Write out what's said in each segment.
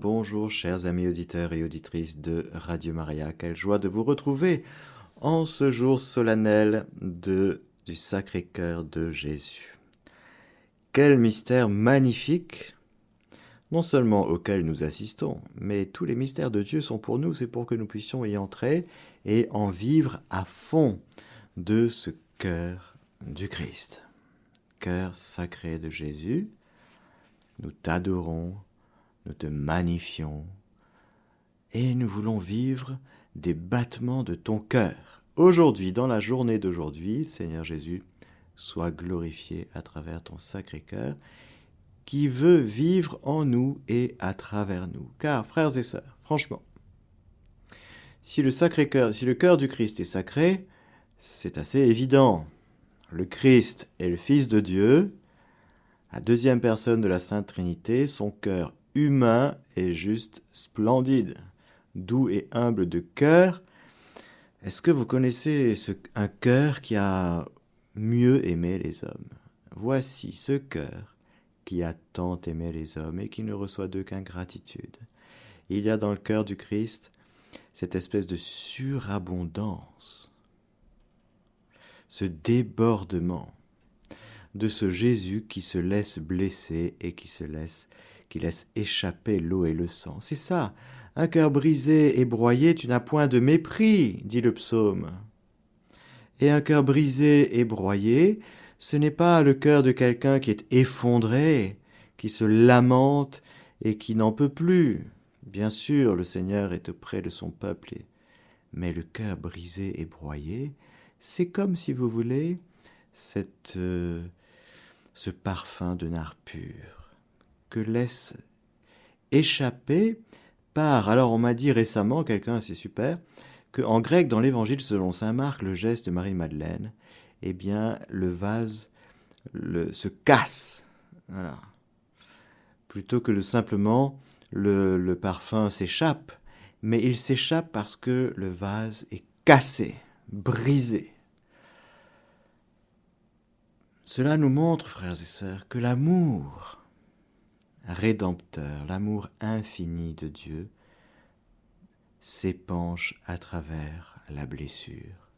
Bonjour chers amis auditeurs et auditrices de Radio Maria, quelle joie de vous retrouver en ce jour solennel de, du Sacré-Cœur de Jésus. Quel mystère magnifique, non seulement auquel nous assistons, mais tous les mystères de Dieu sont pour nous, c'est pour que nous puissions y entrer et en vivre à fond de ce cœur du Christ. Cœur sacré de Jésus, nous t'adorons, nous te magnifions, et nous voulons vivre des battements de ton cœur. Aujourd'hui, dans la journée d'aujourd'hui, Seigneur Jésus, sois glorifié à travers ton sacré cœur, qui veut vivre en nous et à travers nous. Car, frères et sœurs, franchement, si le sacré cœur, si le cœur du Christ est sacré, c'est assez évident. Le Christ est le Fils de Dieu, la deuxième personne de la Sainte Trinité, son cœur humain est juste splendide, doux et humble de cœur. Est-ce que vous connaissez un cœur qui a mieux aimé les hommes? Voici ce cœur qui a tant aimé les hommes et qui ne reçoit d'eux qu'ingratitude. Il y a dans le cœur du Christ cette espèce de surabondance, ce débordement de ce Jésus qui se laisse blesser et qui se laisse qui laisse échapper l'eau et le sang. C'est ça. Un cœur brisé et broyé, tu n'as point de mépris, dit le psaume. Et un cœur brisé et broyé, ce n'est pas le cœur de quelqu'un qui est effondré, qui se lamente et qui n'en peut plus. Bien sûr, le Seigneur est auprès de son peuple, mais le cœur brisé et broyé, c'est comme si vous voulez cette, euh, ce parfum de nard pur que laisse échapper par. Alors on m'a dit récemment, quelqu'un c'est super, que en grec dans l'évangile selon saint Marc, le geste de Marie-Madeleine, eh bien le vase le, se casse. Voilà. Plutôt que de simplement le, le parfum s'échappe, mais il s'échappe parce que le vase est cassé, brisé. Cela nous montre, frères et sœurs, que l'amour, rédempteur, l'amour infini de Dieu, s'épanche à travers la blessure.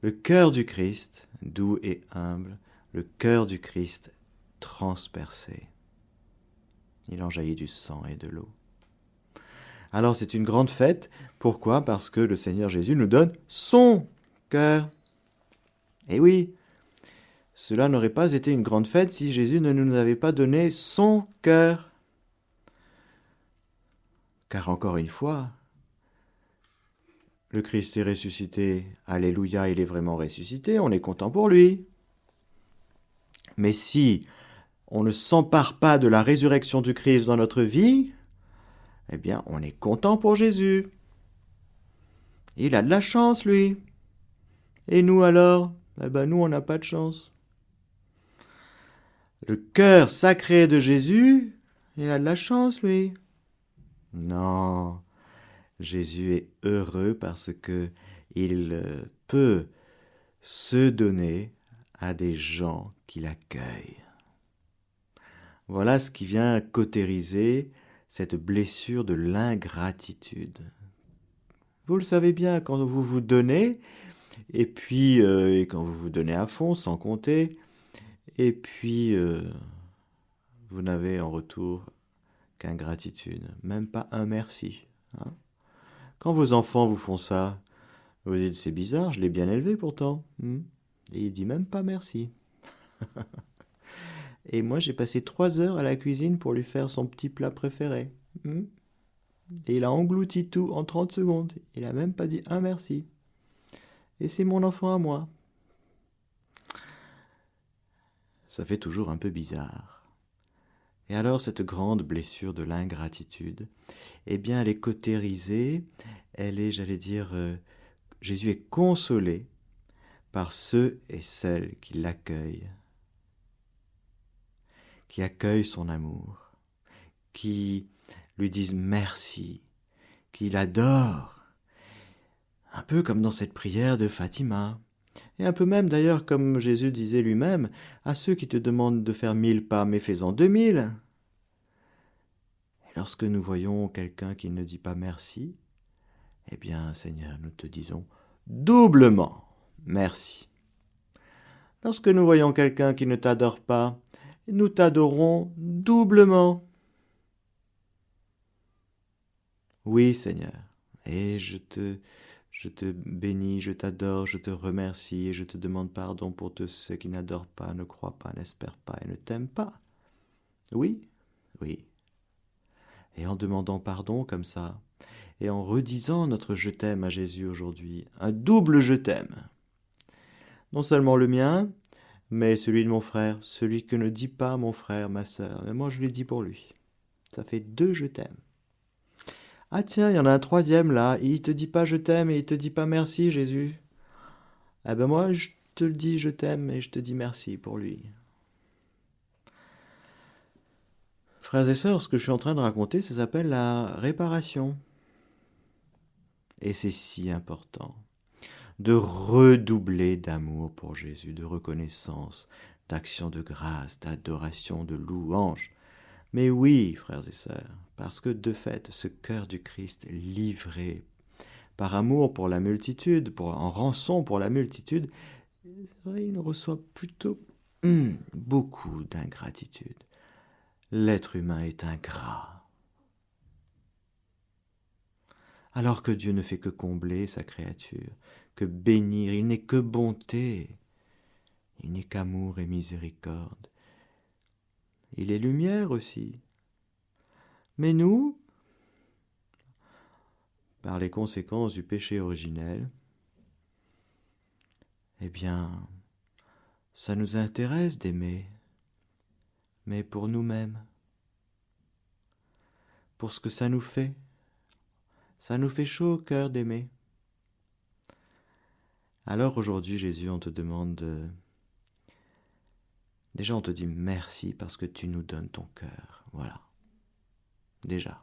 Le cœur du Christ, doux et humble, le cœur du Christ transpercé. Il en jaillit du sang et de l'eau. Alors c'est une grande fête. Pourquoi? Parce que le Seigneur Jésus nous donne son cœur. Et oui, cela n'aurait pas été une grande fête si Jésus ne nous avait pas donné son cœur. Car encore une fois, le Christ est ressuscité, Alléluia, il est vraiment ressuscité, on est content pour lui. Mais si on ne s'empare pas de la résurrection du Christ dans notre vie, eh bien on est content pour Jésus. Il a de la chance, lui. Et nous alors? Eh bien nous, on n'a pas de chance le cœur sacré de Jésus, il a de la chance, lui. Non, Jésus est heureux parce que il euh, peut se donner à des gens qui l'accueillent. Voilà ce qui vient cautériser cette blessure de l'ingratitude. Vous le savez bien, quand vous vous donnez, et puis euh, quand vous vous donnez à fond, sans compter, et puis, euh, vous n'avez en retour qu'ingratitude, même pas un merci. Hein. Quand vos enfants vous font ça, vous dites c'est bizarre, je l'ai bien élevé pourtant. Hmm. Et il dit même pas merci. Et moi j'ai passé trois heures à la cuisine pour lui faire son petit plat préféré. Hmm. Et il a englouti tout en 30 secondes. Il a même pas dit un merci. Et c'est mon enfant à moi. Ça fait toujours un peu bizarre. Et alors cette grande blessure de l'ingratitude, eh bien elle est cautérisée, elle est, j'allais dire, euh, Jésus est consolé par ceux et celles qui l'accueillent, qui accueillent son amour, qui lui disent merci, qui l'adorent, un peu comme dans cette prière de Fatima et un peu même d'ailleurs comme Jésus disait lui-même, à ceux qui te demandent de faire mille pas, mais fais-en deux mille. Et lorsque nous voyons quelqu'un qui ne dit pas merci, eh bien, Seigneur, nous te disons doublement merci. Lorsque nous voyons quelqu'un qui ne t'adore pas, nous t'adorons doublement. Oui, Seigneur, et je te, je te bénis, je t'adore, je te remercie, et je te demande pardon pour tous ceux qui n'adorent pas, ne croient pas, n'espèrent pas et ne t'aiment pas. Oui, oui. Et en demandant pardon comme ça, et en redisant notre je t'aime à Jésus aujourd'hui, un double je t'aime. Non seulement le mien, mais celui de mon frère, celui que ne dit pas mon frère, ma sœur, mais moi je l'ai dit pour lui. Ça fait deux je t'aime. Ah tiens, il y en a un troisième là, il te dit pas je t'aime et il te dit pas merci Jésus. Eh ben moi je te le dis je t'aime et je te dis merci pour lui. Frères et sœurs, ce que je suis en train de raconter, ça s'appelle la réparation. Et c'est si important de redoubler d'amour pour Jésus, de reconnaissance, d'action de grâce, d'adoration, de louange. Mais oui, frères et sœurs, parce que de fait, ce cœur du Christ livré par amour pour la multitude, en rançon pour la multitude, il reçoit plutôt hum, beaucoup d'ingratitude. L'être humain est ingrat. alors que Dieu ne fait que combler sa créature, que bénir, il n'est que bonté, il n'est qu'amour et miséricorde. Il est lumière aussi. Mais nous, par les conséquences du péché originel, eh bien, ça nous intéresse d'aimer, mais pour nous-mêmes, pour ce que ça nous fait. Ça nous fait chaud au cœur d'aimer. Alors aujourd'hui, Jésus, on te demande de... Déjà, on te dit merci parce que tu nous donnes ton cœur. Voilà. Déjà.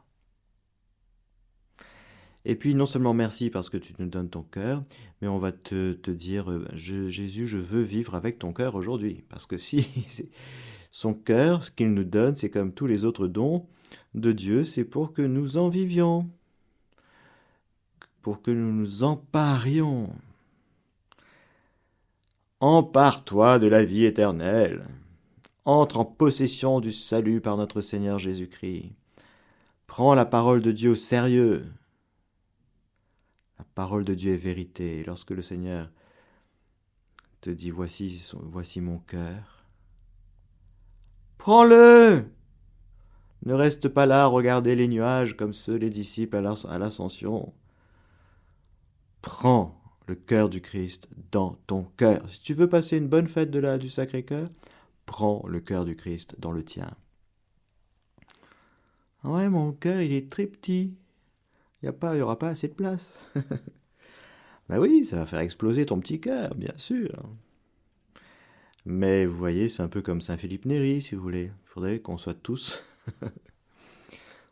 Et puis, non seulement merci parce que tu nous donnes ton cœur, mais on va te, dire, euh, Jésus, je veux vivre avec ton cœur aujourd'hui. Parce que si son cœur, ce qu'il nous donne, c'est comme tous les autres dons de Dieu, c'est pour que nous en vivions pour que nous nous emparions. Empare-toi de la vie éternelle. Entre en possession du salut par notre Seigneur Jésus-Christ. Prends la parole de Dieu au sérieux. La parole de Dieu est vérité. lorsque le Seigneur te dit voici, mon cœur, prends-le. Ne reste pas là à regarder les nuages comme ceux les disciples à l'ascension. Prends le cœur du Christ dans ton cœur. Si tu veux passer une bonne fête du Sacré-Cœur, prends le cœur du Christ dans le tien. Ah ouais, mon cœur, il est très petit. Il n'y aura pas assez de place. ben oui, ça va faire exploser ton petit cœur, bien sûr. Mais vous voyez, c'est un peu comme Saint-Philippe Néri, si vous voulez. Il faudrait qu'on soit tous...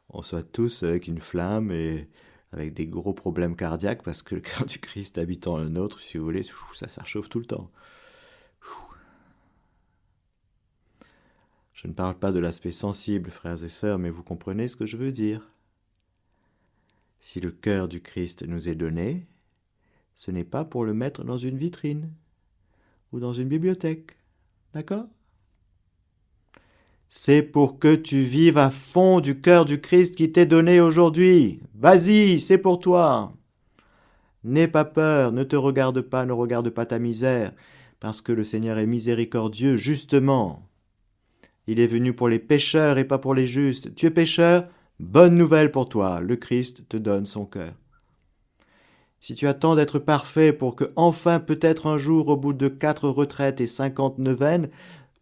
on soit tous avec une flamme et avec des gros problèmes cardiaques parce que le cœur du Christ habitant le nôtre, si vous voulez, ça, ça tout le temps. Je ne parle pas de l'aspect sensible, frères et sœurs, mais vous comprenez ce que je veux dire. Si le cœur du Christ nous est donné, ce n'est pas pour le mettre dans une vitrine ou dans une bibliothèque. D'accord? C'est pour que tu vives à fond du cœur du Christ qui t'est donné aujourd'hui. Vas-y, c'est pour toi. N'aie pas peur, ne te regarde pas, ne regarde pas ta misère, parce que le Seigneur est miséricordieux, justement. Il est venu pour les pécheurs et pas pour les justes. Tu es pécheur Bonne nouvelle pour toi, le Christ te donne son cœur. Si tu attends d'être parfait pour que enfin peut-être un jour, au bout de quatre retraites et cinquante neuvaines,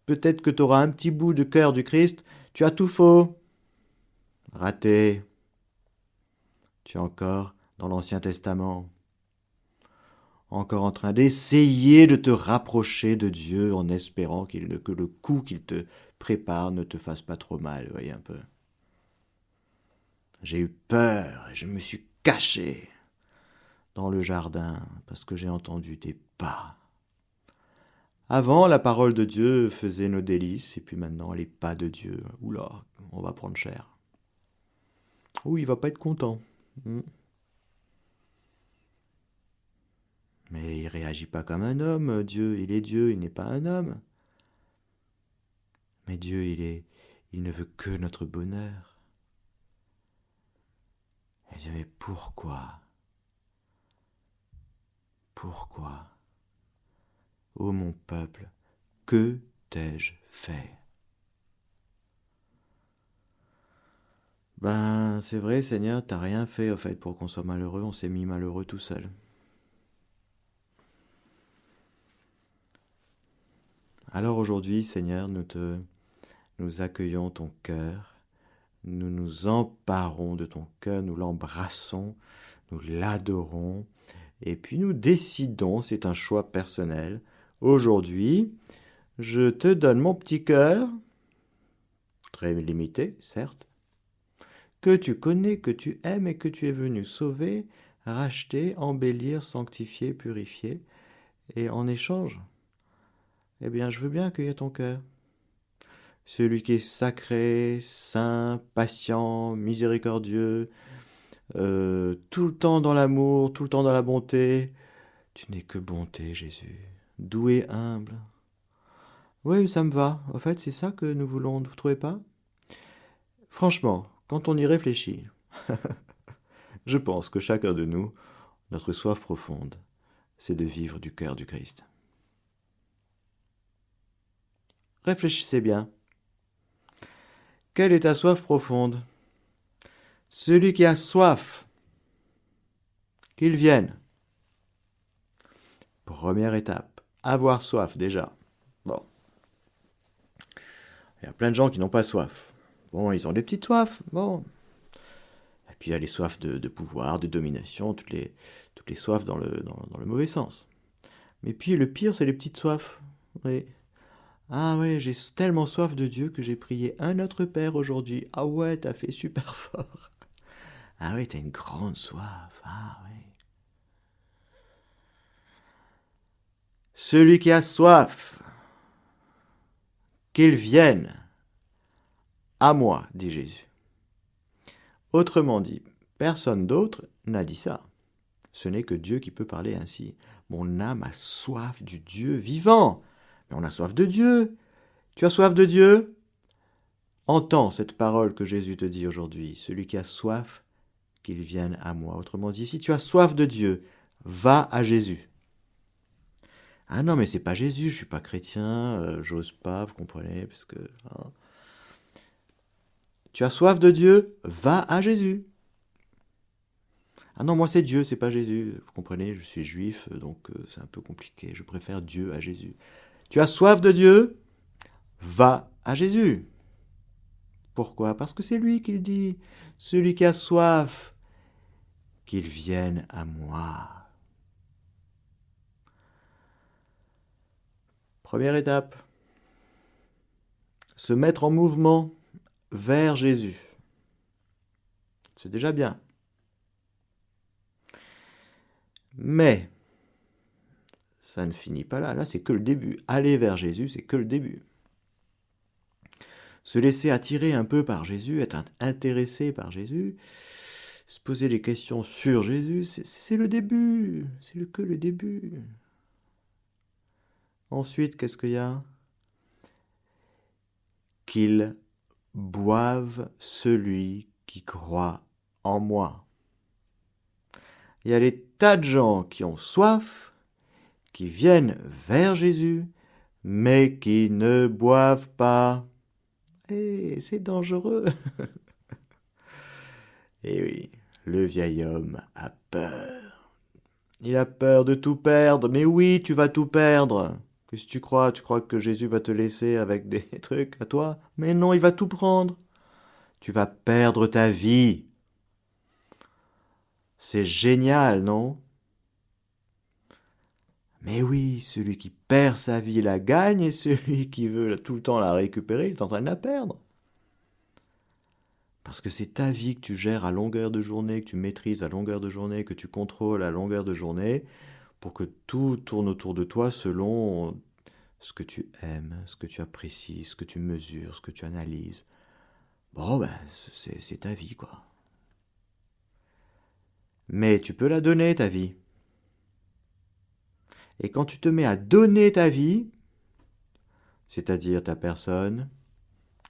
peut-être que tu auras un petit bout de cœur du Christ, tu as tout faux. Raté. Tu es encore dans l'Ancien Testament. Encore en train d'essayer de te rapprocher de Dieu en espérant qu'il que le coup qu'il te prépare ne te fasse pas trop mal, voyez un peu. J'ai eu peur et je me suis caché dans le jardin parce que j'ai entendu tes pas. Avant, la parole de Dieu faisait nos délices, et puis maintenant, les pas de Dieu, oula, on va prendre cher. ou il va pas être content. Hmm. Mais il réagit pas comme un homme, Dieu, il est Dieu, il n'est pas un homme. Mais Dieu, il est il ne veut que notre bonheur. Et Dieu, mais pourquoi? Pourquoi? Ô mon peuple, que t'ai-je fait? Ben, c'est vrai, Seigneur, t'as rien fait, au fait, pour qu'on soit malheureux, on s'est mis malheureux tout seul. Alors aujourd'hui, Seigneur, nous te nous accueillons ton cœur, nous nous emparons de ton cœur, nous l'embrassons, nous l'adorons, et puis nous décidons, c'est un choix personnel, aujourd'hui, je te donne mon petit cœur, très limité, certes, que tu connais, que tu aimes et que tu es venu sauver, racheter, embellir, sanctifier, purifier, et en échange, eh bien, je veux bien accueillir ton cœur celui qui est sacré, saint, patient, miséricordieux, euh, tout le temps dans l'amour, tout le temps dans la bonté. Tu n'es que bonté, Jésus, doux et humble. Oui, ça me va. En fait, c'est ça que nous voulons, vous trouvez pas? Franchement, quand on y réfléchit, je pense que chacun de nous, notre soif profonde, c'est de vivre du cœur du Christ. Réfléchissez bien. Quelle est ta soif profonde? Celui qui a soif, qu'il vienne. Première étape, avoir soif déjà. Bon. Il y a plein de gens qui n'ont pas soif. Bon, ils ont des petites soifs. Bon. Et puis il y a les soifs de, pouvoir, de domination, toutes les, toutes soifs dans le, dans le mauvais sens. Mais puis le pire, c'est les petites soifs. Oui. Ah ouais, j'ai tellement soif de Dieu que j'ai prié un autre Père aujourd'hui. Ah ouais, t'as fait super fort. Ah ouais, t'as une grande soif. Ah ouais. Celui qui a soif, qu'il vienne à moi, dit Jésus. Autrement dit, personne d'autre n'a dit ça. Ce n'est que Dieu qui peut parler ainsi. Mon âme a soif du Dieu vivant on a soif de Dieu. Tu as soif de Dieu? Entends cette parole que Jésus te dit aujourd'hui. Celui qui a soif, qu'il vienne à moi. Autrement dit, si tu as soif de Dieu, va à Jésus. Ah non, mais c'est pas Jésus, je suis pas chrétien, euh, j'ose pas, vous comprenez, parce que. Hein. Tu as soif de Dieu, va à Jésus. Ah non, moi c'est Dieu, c'est pas Jésus. Vous comprenez, je suis juif, donc euh, c'est un peu compliqué. Je préfère Dieu à Jésus. Tu as soif de Dieu? Va à Jésus. Pourquoi? Parce que c'est lui qui le dit. Celui qui a soif, qu'il vienne à moi. Première étape. Se mettre en mouvement vers Jésus. C'est déjà bien. Mais ça ne finit pas là. Là, c'est que le début. Aller vers Jésus, c'est que le début. Se laisser attirer un peu par Jésus, être intéressé par Jésus, se poser des questions sur Jésus, c'est le début. C'est que le début. Ensuite, qu'est-ce qu'il y a? Qu'il boive celui qui croit en moi. Il y a des tas de gens qui ont soif, qui viennent vers Jésus, mais qui ne boivent pas. Et c'est dangereux. Eh oui, le vieil homme a peur. Il a peur de tout perdre. Mais oui, tu vas tout perdre. Qu'est-ce que tu crois? Tu crois que Jésus va te laisser avec des trucs à toi? Mais non, il va tout prendre. Tu vas perdre ta vie. C'est génial, non? Mais oui, celui qui perd sa vie la gagne et celui qui veut tout le temps la récupérer, il est en train de la perdre. Parce que c'est ta vie que tu gères à longueur de journée, que tu maîtrises à longueur de journée, que tu contrôles à longueur de journée, pour que tout tourne autour de toi selon ce que tu aimes, ce que tu apprécies, ce que tu mesures, ce que tu analyses. Bon, ben, c'est ta vie, quoi. Mais tu peux la donner, ta vie. Et quand tu te mets à donner ta vie, c'est-à-dire ta personne,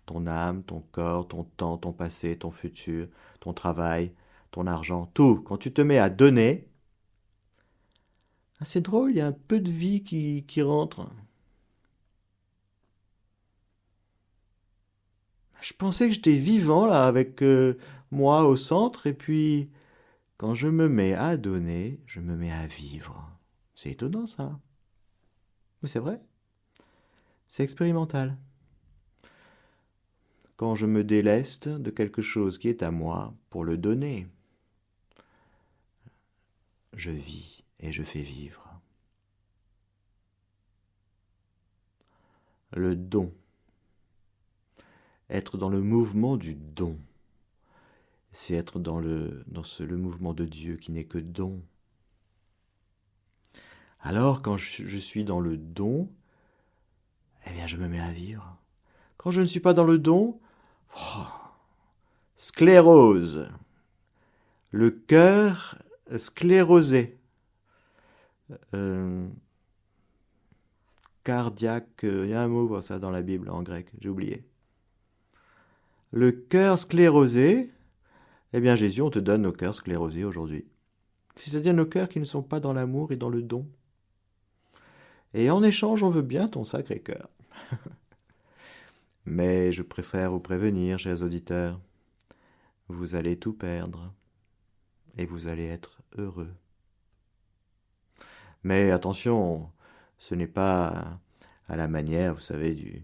ton âme, ton corps, ton temps, ton passé, ton futur, ton travail, ton argent, tout, quand tu te mets à donner, ah, c'est drôle, il y a un peu de vie qui, rentre. Je pensais que j'étais vivant là avec euh, moi au centre et puis quand je me mets à donner, je me mets à vivre. C'est étonnant ça. Mais c'est vrai. C'est expérimental. Quand je me déleste de quelque chose qui est à moi pour le donner, je vis et je fais vivre. Le don. Être dans le mouvement du don. C'est être dans, le, le mouvement de Dieu qui n'est que don. Alors quand je, suis dans le don, eh bien je me mets à vivre. Quand je ne suis pas dans le don, oh, sclérose. Le cœur sclérosé. Euh, cardiaque, il y a un mot pour ça dans la Bible en grec, j'ai oublié. Le cœur sclérosé, eh bien Jésus, on te donne nos cœurs sclérosés aujourd'hui. C'est-à-dire nos cœurs qui ne sont pas dans l'amour et dans le don. Et en échange, on veut bien ton sacré cœur. Mais je préfère vous prévenir, chers auditeurs, vous allez tout perdre et vous allez être heureux. Mais attention, ce n'est pas à la manière, vous savez,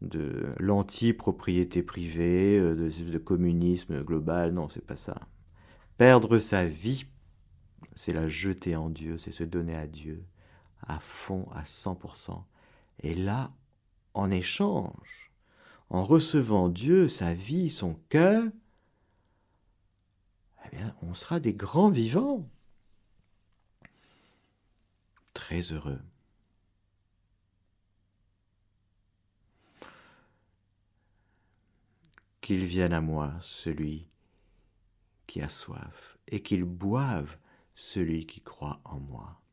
de l'anti-propriété privée, euh, de, de, communisme global, non, c'est pas ça. Perdre sa vie, c'est la jeter en Dieu, c'est se donner à Dieu à fond, à 100%. Et là, en échange, en recevant Dieu, sa vie, son cœur, eh bien, on sera des grands vivants. Très heureux. Qu'il vienne à moi celui qui a soif, et qu'il boive celui qui croit en moi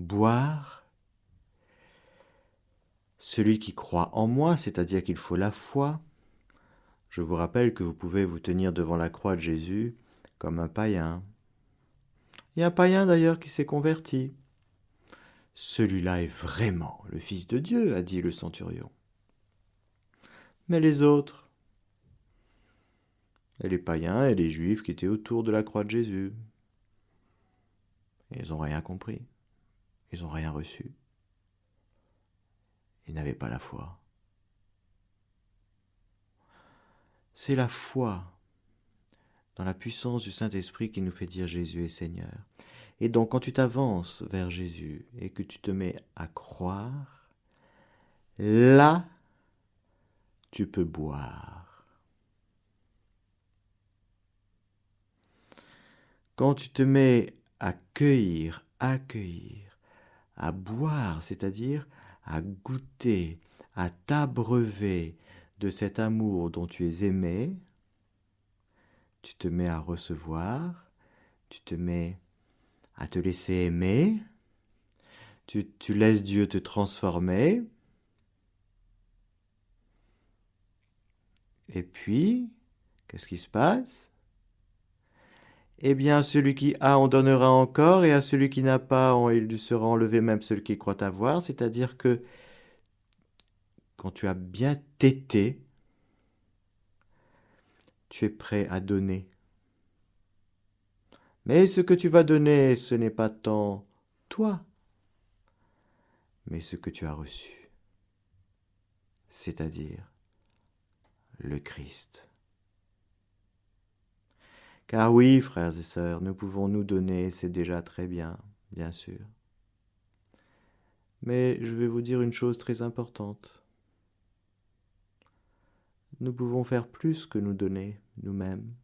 boire. Celui qui croit en moi, c'est-à-dire qu'il faut la foi. Je vous rappelle que vous pouvez vous tenir devant la croix de Jésus comme un païen. Il y a un païen d'ailleurs qui s'est converti. Celui-là est vraiment le Fils de Dieu, a dit le centurion. Mais les autres, et les païens et les juifs qui étaient autour de la croix de Jésus, ils n'ont rien compris. Ils n'ont rien reçu. Ils n'avaient pas la foi. C'est la foi dans la puissance du Saint-Esprit qui nous fait dire Jésus est Seigneur. Et donc quand tu t'avances vers Jésus et que tu te mets à croire, là, tu peux boire. Quand tu te mets à cueillir, accueillir, à boire, c'est-à-dire à goûter, à t'abreuver de cet amour dont tu es aimé, tu te mets à recevoir, tu te mets à te laisser aimer, tu, tu laisses Dieu te transformer, et puis, qu'est-ce qui se passe? Eh bien, celui qui a, on donnera encore, et à celui qui n'a pas, il lui sera enlevé même celui qui croit avoir. C'est-à-dire que quand tu as bien tété, tu es prêt à donner. Mais ce que tu vas donner, ce n'est pas tant toi, mais ce que tu as reçu, c'est-à-dire le Christ. Car oui, frères et sœurs, nous pouvons nous donner, c'est déjà très bien, bien sûr. Mais je vais vous dire une chose très importante. Nous pouvons faire plus que nous donner nous-mêmes.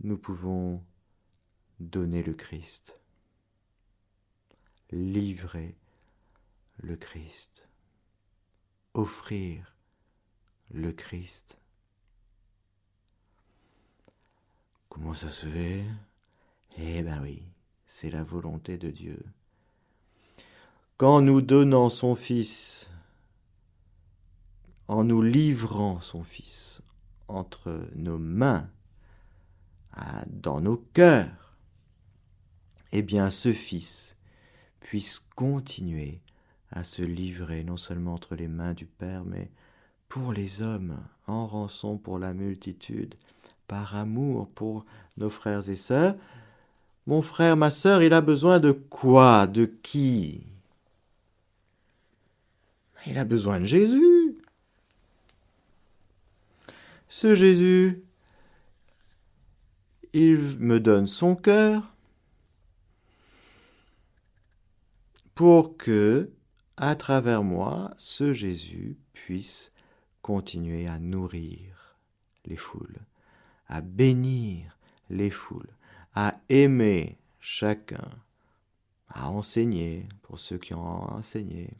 Nous pouvons donner le Christ, livrer le Christ, offrir le Christ Comment ça se fait? Eh ben oui, c'est la volonté de Dieu. Qu'en nous donnant son Fils, en nous livrant son Fils entre nos mains, dans nos cœurs, eh bien ce Fils puisse continuer à se livrer non seulement entre les mains du Père, mais pour les hommes, en rançon pour la multitude, par amour pour nos frères et sœurs. Mon frère, ma sœur, il a besoin de quoi? De qui? Il a besoin de Jésus. Ce Jésus, il me donne son cœur pour que, à travers moi, ce Jésus puisse continuer à nourrir les foules, à bénir les foules, à aimer chacun, à enseigner pour ceux qui ont enseigné.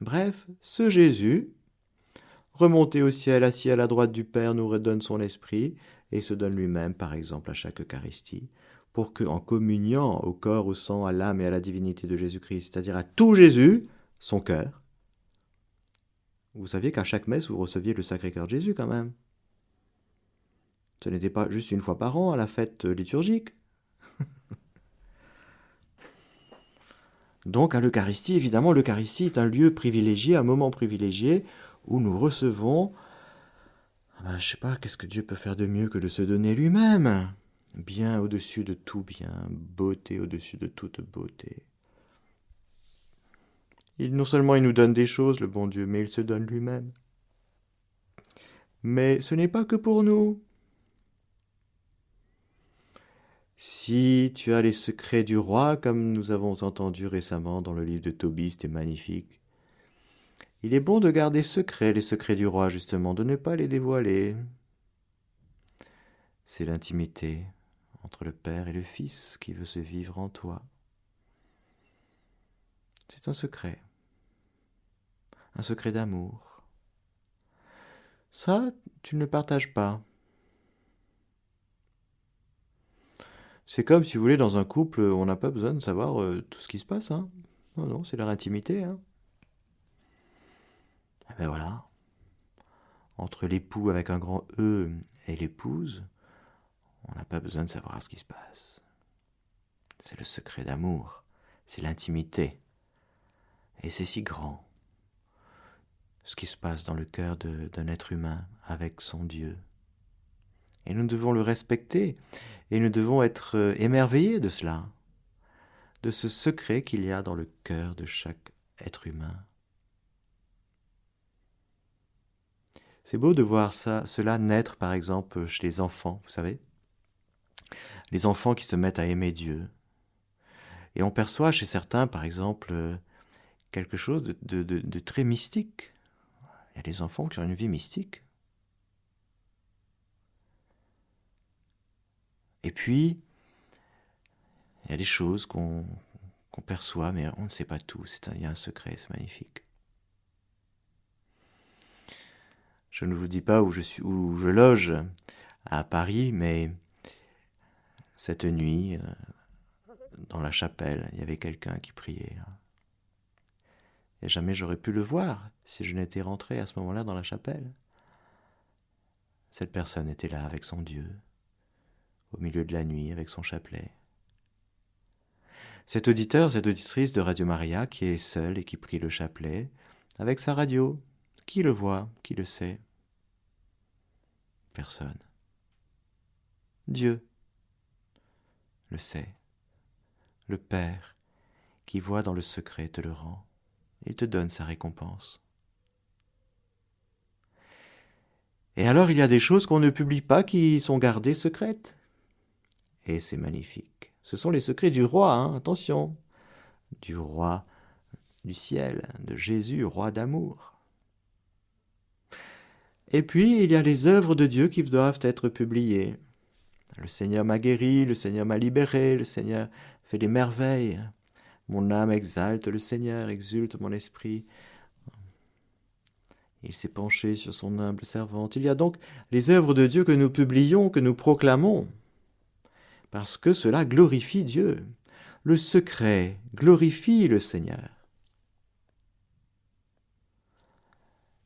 Bref, ce Jésus, remonté au ciel, assis à la droite du Père, nous redonne son esprit et se donne lui-même, par exemple, à chaque Eucharistie, pour que, en communiant au corps, au sang, à l'âme et à la divinité de Jésus-Christ, c'est-à-dire à tout Jésus, son cœur, vous saviez qu'à chaque messe, vous receviez le Sacré-Cœur de Jésus quand même. Ce n'était pas juste une fois par an à la fête liturgique. Donc à l'Eucharistie, évidemment, l'Eucharistie est un lieu privilégié, un moment privilégié où nous recevons, ah ben, je ne sais pas, qu'est-ce que Dieu peut faire de mieux que de se donner lui-même? Bien au-dessus de tout bien, beauté au-dessus de toute beauté. Non seulement il nous donne des choses, le bon Dieu, mais il se donne lui-même. Mais ce n'est pas que pour nous. Si tu as les secrets du roi, comme nous avons entendu récemment dans le livre de Tobie, c'était magnifique, il est bon de garder secrets les secrets du roi, justement, de ne pas les dévoiler. C'est l'intimité entre le Père et le Fils qui veut se vivre en toi. C'est un secret un secret d'amour. Ça, tu ne le partages pas. C'est comme si vous voulez dans un couple, on n'a pas besoin de savoir euh, tout ce qui se passe. Hein. Non, non, c'est leur intimité. Hein. Et eh ben voilà. Entre l'époux avec un grand E et l'épouse, on n'a pas besoin de savoir ce qui se passe. C'est le secret d'amour, c'est l'intimité. Et c'est si grand ce qui se passe dans le cœur d'un être humain avec son Dieu. Et nous devons le respecter, et nous devons être euh, émerveillés de cela, de ce secret qu'il y a dans le cœur de chaque être humain. C'est beau de voir cela naître, par exemple, chez les enfants, vous savez. Les enfants qui se mettent à aimer Dieu. Et on perçoit chez certains, par exemple, quelque chose de très mystique. Il y a des enfants qui ont une vie mystique. Et puis, il y a des choses qu'on perçoit, mais on ne sait pas tout. il y a un secret, c'est magnifique. Je ne vous dis pas où je, où je loge à Paris, mais cette nuit, euh, dans la chapelle, il y avait quelqu'un qui priait. Et jamais j'aurais pu le voir si je n'étais rentré à ce moment-là dans la chapelle. Cette personne était là avec son Dieu, au milieu de la nuit avec son chapelet. Cet auditeur, cette auditrice de Radio Maria qui est seule et qui prie le chapelet, avec sa radio, qui le voit, qui le sait Personne. Dieu le sait. Le Père qui voit dans le secret te le rend il te donne sa récompense. Et alors il y a des choses qu'on ne publie pas qui sont gardées secrètes. Et c'est magnifique. Ce sont les secrets du roi, hein, attention. Du roi du ciel, de Jésus, roi d'amour. Et puis il y a les œuvres de Dieu qui doivent être publiées. Le Seigneur m'a guéri, le Seigneur m'a libéré, le Seigneur fait des merveilles. Mon âme exalte le Seigneur, exulte mon esprit. Il s'est penché sur son humble servante. Il y a donc les œuvres de Dieu que nous publions, que nous proclamons, parce que cela glorifie Dieu. Le secret glorifie le Seigneur.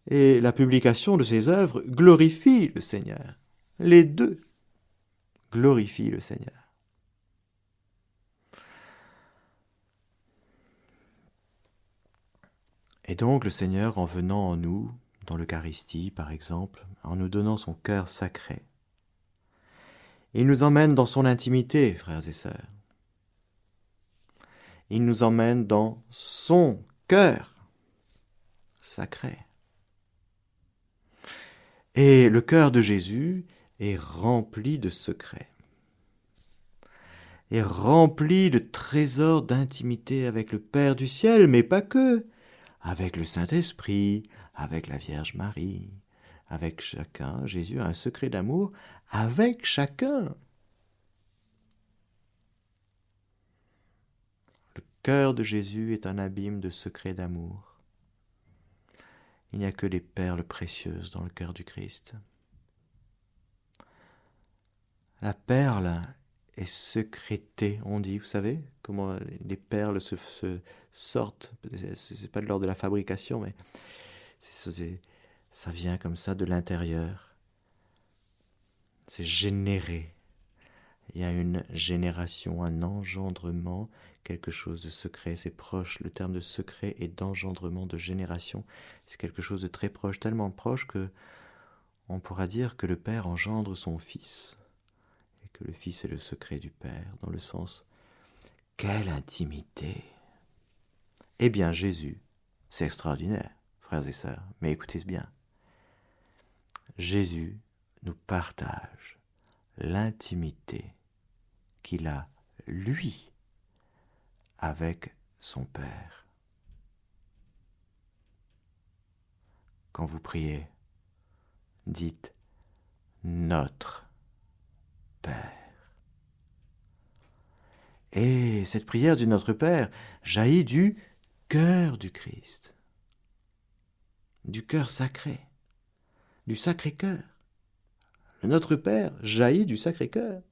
Et la publication de ces œuvres glorifie le Seigneur. Les deux glorifient le Seigneur. Et donc le Seigneur, en venant en nous, dans l'Eucharistie par exemple, en nous donnant son cœur sacré, il nous emmène dans son intimité, frères et sœurs. Il nous emmène dans son cœur sacré. Et le cœur de Jésus est rempli de secrets, est rempli de trésors d'intimité avec le Père du ciel, mais pas que, avec le Saint-Esprit, avec la Vierge Marie, avec chacun. Jésus a un secret d'amour avec chacun. Le cœur de Jésus est un abîme de secrets d'amour. Il n'y a que des perles précieuses dans le cœur du Christ. La perle est secrétée, on dit, vous savez, comment les perles se, se sortent. C'est pas de l'ordre de la fabrication, mais ça vient comme ça de l'intérieur. C'est généré. Il y a une génération, un engendrement, quelque chose de secret. C'est proche. Le terme de secret et d'engendrement, de génération, c'est quelque chose de très proche, tellement proche que on pourra dire que le Père engendre son Fils et que le Fils est le secret du Père, dans le sens quelle intimité. Eh bien, Jésus, c'est extraordinaire, frères et sœurs, mais écoutez bien. Jésus nous partage l'intimité qu'il a, lui, avec son Père. Quand vous priez, dites notre Père. Et cette prière du Notre Père jaillit du cœur du Christ, du cœur sacré, du sacré cœur. Le Notre Père jaillit du sacré cœur.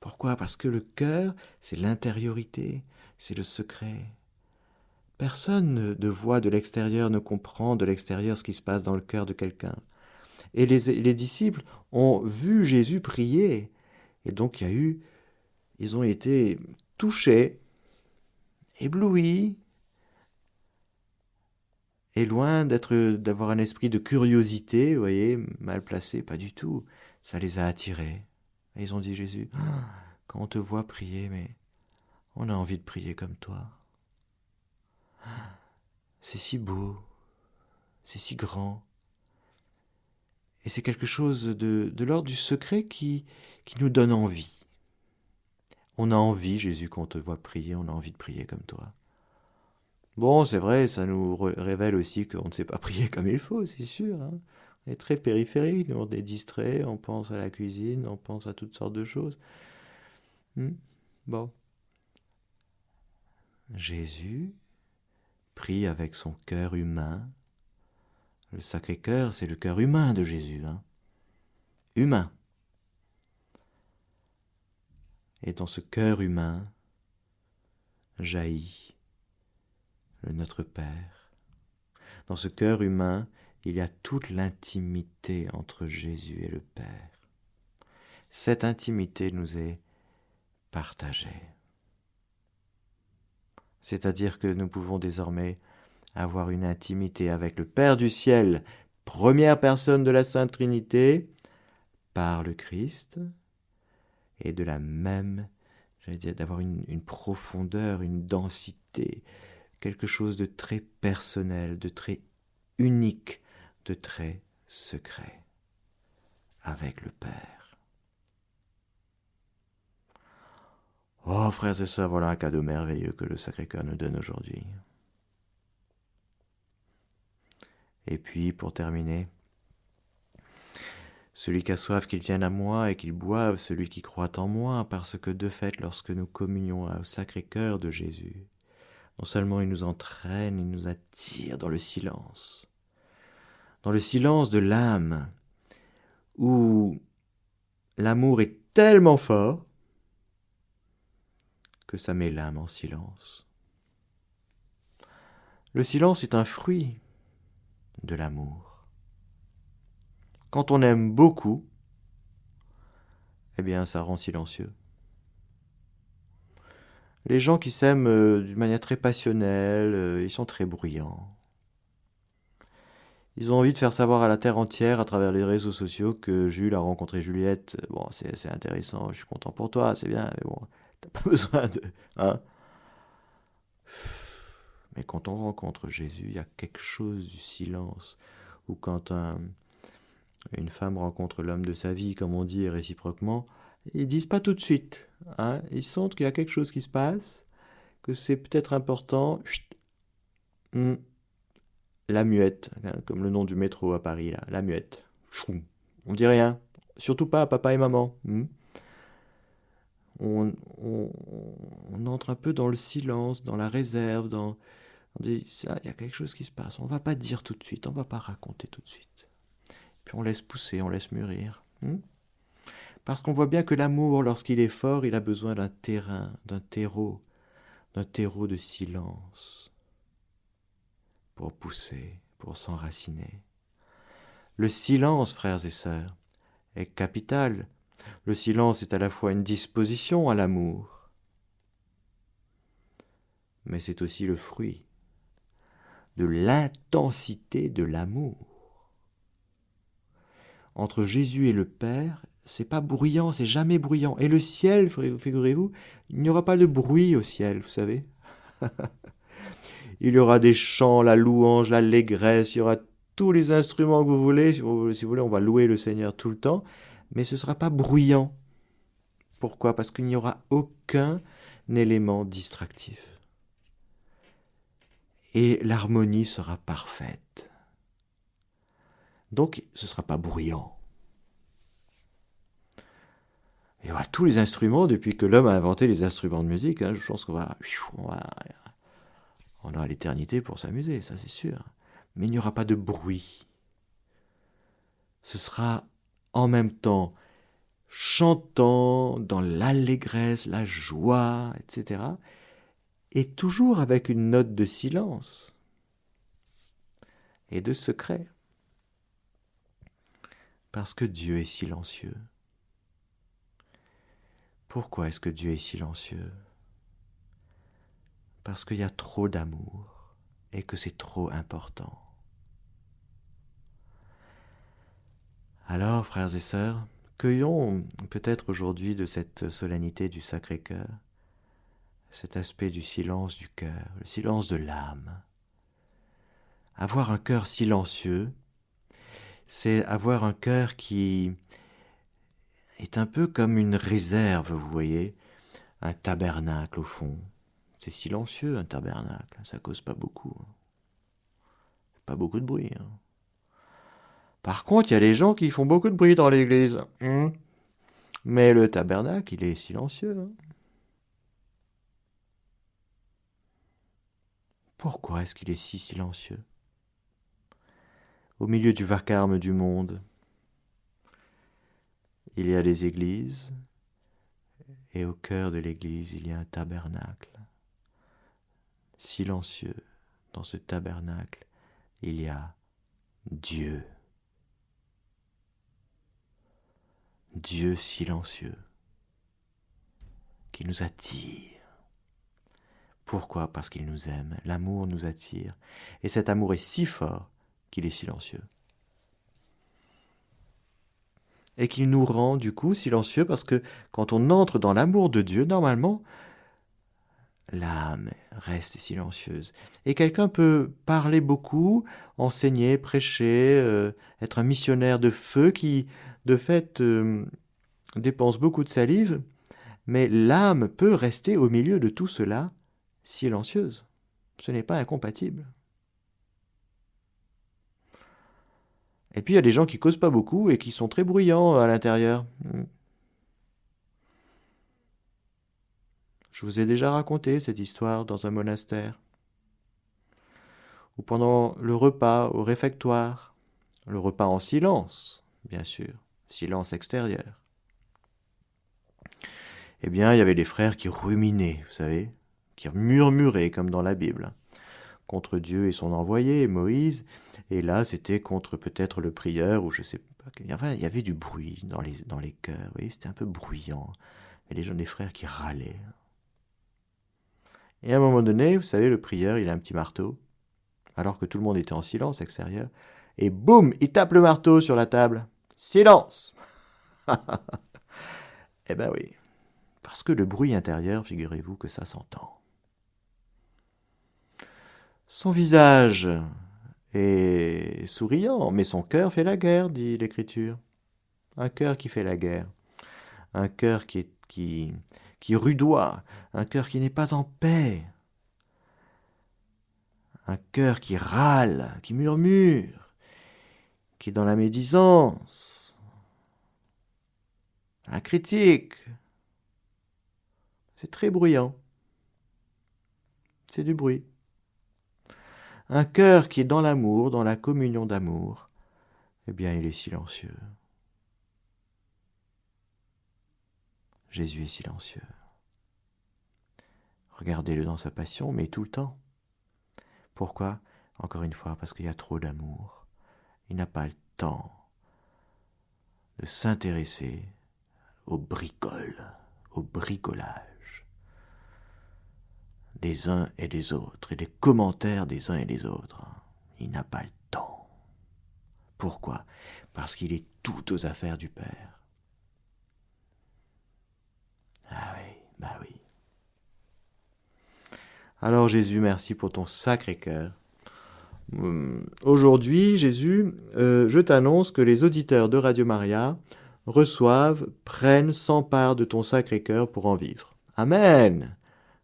Pourquoi? Parce que le cœur, c'est l'intériorité, c'est le secret. Personne de voix de l'extérieur ne comprend de l'extérieur ce qui se passe dans le cœur de quelqu'un. Et les, les, disciples ont vu Jésus prier. Et donc il y a eu, ils ont été touchés, éblouis, et loin d'être, d'avoir un esprit de curiosité, vous voyez, mal placé, pas du tout. Ça les a attirés. Et ils ont dit Jésus, quand on te voit prier, mais on a envie de prier comme toi. C'est si beau, c'est si grand. Et c'est quelque chose de, de l'ordre du secret qui, qui nous donne envie. On a envie, Jésus, quand on te voit prier, on a envie de prier comme toi. Bon, c'est vrai, ça nous révèle aussi qu'on ne sait pas prier comme il faut, c'est sûr. Hein. On est très périphérique, on est distrait, on pense à la cuisine, on pense à toutes sortes de choses. Hmm. Bon. Jésus prie avec son cœur humain. Le Sacré-Cœur, c'est le cœur humain de Jésus. Hein. Humain. Et dans ce cœur humain jaillit Notre Père. Dans ce cœur humain, il y a toute l'intimité entre Jésus et le Père. Cette intimité nous est partagée. C'est-à-dire que nous pouvons désormais avoir une intimité avec le Père du ciel, première personne de la Sainte Trinité, par le Christ, et de la même, j'allais dire, d'avoir une profondeur, une densité, quelque chose de très personnel, de très unique, de très secret avec le Père. Oh, frères et sœurs, voilà un cadeau merveilleux que le Sacré-Cœur nous donne aujourd'hui. Et puis, pour terminer, celui qui a soif, qu'il vienne à moi et qu'il boive, celui qui croit en moi, parce que de fait, lorsque nous communions au Sacré-Cœur de Jésus, non seulement il nous entraîne, il nous attire dans le silence. dans le silence de l'âme, où l'amour est tellement fort que ça met l'âme en silence. Le silence est un fruit de l'amour. Quand on aime beaucoup, eh bien ça rend silencieux. Les gens qui s'aiment euh, d'une manière très passionnelle, euh, ils sont très bruyants. Ils ont envie de faire savoir à la terre entière, à travers les réseaux sociaux, que Jules a rencontré Juliette. Bon, c'est intéressant, je suis content pour toi, c'est bien, mais bon, t'as pas besoin de. Hein mais quand on rencontre Jésus, il y a quelque chose du silence. Ou quand une femme rencontre l'homme de sa vie, comme on dit réciproquement, ils disent pas tout de suite. Hein ils sentent qu'il y a quelque chose qui se passe, que c'est peut-être important. Hmm la muette, hein, comme le nom du métro à Paris, là, la muette. On dit rien, surtout pas à papa et maman. Hmm. on, entre un peu dans le silence, dans la réserve, dans, on dit, il y a quelque chose qui se passe. On va pas dire tout de suite, on va pas raconter tout de suite. Puis on laisse pousser, on laisse mûrir. Hmm. Parce qu'on voit bien que l'amour, lorsqu'il est fort, il a besoin d'un terrain, d'un terreau, d'un terreau de silence pour pousser, pour s'enraciner. Le silence, frères et sœurs, est capital. Le silence est à la fois une disposition à l'amour, mais c'est aussi le fruit de l'intensité de l'amour. Entre Jésus et le Père, c'est pas bruyant, c'est jamais bruyant. Et le ciel, figurez-vous, il n'y aura pas de bruit au ciel, vous savez. Il y aura des chants, la louange, l'allégresse, il y aura tous les instruments que vous voulez. Si vous, voulez, on va louer le Seigneur tout le temps, mais ce ne sera pas bruyant. Pourquoi? Parce qu'il n'y aura aucun élément distractif. Et l'harmonie sera parfaite. Donc, ce ne sera pas bruyant. Y aura tous les instruments depuis que l'homme a inventé les instruments de musique. Hein. je pense qu'on on va on aura l'éternité pour s'amuser, ça c'est sûr. Mais il n'y aura pas de bruit. Ce sera en même temps chantant dans l'allégresse, la joie, etc. Et toujours avec une note de silence et de secret. Parce que Dieu est silencieux. Pourquoi est-ce que Dieu est silencieux? Parce qu'il y a trop d'amour et que c'est trop important. Alors, frères et sœurs, cueillons peut-être aujourd'hui de cette solennité du Sacré-Cœur cet aspect du silence du cœur, le silence de l'âme. Avoir un cœur silencieux, c'est avoir un cœur qui est un peu comme une réserve, vous voyez, un tabernacle au fond, c'est silencieux un tabernacle, ça cause pas beaucoup. Pas beaucoup de bruit. Hein. Par contre, il y a des gens qui font beaucoup de bruit dans l'église. Hein. Mais le tabernacle, il est silencieux. Hein. Pourquoi est-ce qu'il est si silencieux? Au milieu du vacarme du monde, il y a des églises, et au cœur de l'église, il y a un tabernacle silencieux, dans ce tabernacle, il y a Dieu. Dieu silencieux, qui nous attire. Pourquoi? Parce qu'il nous aime. L'amour nous attire. Et cet amour est si fort qu'il est silencieux. Et qu'il nous rend du coup silencieux parce que quand on entre dans l'amour de Dieu, normalement, l'âme reste silencieuse. Et quelqu'un peut parler beaucoup, enseigner, prêcher, euh, être un missionnaire de feu qui, de fait, euh, dépense beaucoup de salive, mais l'âme peut rester au milieu de tout cela silencieuse. Ce n'est pas incompatible. Et puis il y a des gens qui causent pas beaucoup et qui sont très bruyants à l'intérieur. Je vous ai déjà raconté cette histoire dans un monastère, où pendant le repas au réfectoire, Le repas en silence, bien sûr, silence extérieur. Eh bien, il y avait des frères qui ruminaient, vous savez, qui murmuraient comme dans la Bible, contre Dieu et son envoyé, Moïse, et là c'était contre peut-être le prieur, ou je sais pas, il y avait du bruit dans les, dans les cœurs, voyez, c'était un peu bruyant, et les gens, des frères qui râlaient. Et à un moment donné, vous savez, le prieur, il a un petit marteau, alors que tout le monde était en silence extérieur, et boum, il tape le marteau sur la table. Silence Eh ben oui, parce que le bruit intérieur, figurez-vous que ça s'entend. Son visage est souriant, mais son cœur fait la guerre, dit l'Écriture. Un cœur qui fait la guerre. Un cœur qui, qui, qui rudoie. Un cœur qui n'est pas en paix. Un cœur qui râle, qui murmure, qui est dans la médisance, la critique. C'est très bruyant. C'est du bruit. Un cœur qui est dans l'amour, dans la communion d'amour, eh bien il est silencieux. Jésus est silencieux. Regardez-le dans sa passion, mais tout le temps. Pourquoi? Encore une fois, parce qu'il y a trop d'amour. Il n'a pas le temps de s'intéresser au bricole, au bricolage des uns et des autres, et des commentaires des uns et des autres. Il n'a pas le temps. Pourquoi? Parce qu'il est tout aux affaires du Père. Ah oui, bah oui. Alors Jésus, merci pour ton sacré cœur. Hum, aujourd'hui, Jésus, euh, je t'annonce que les auditeurs de Radio Maria reçoivent, prennent, s'emparent de ton sacré cœur pour en vivre. Amen.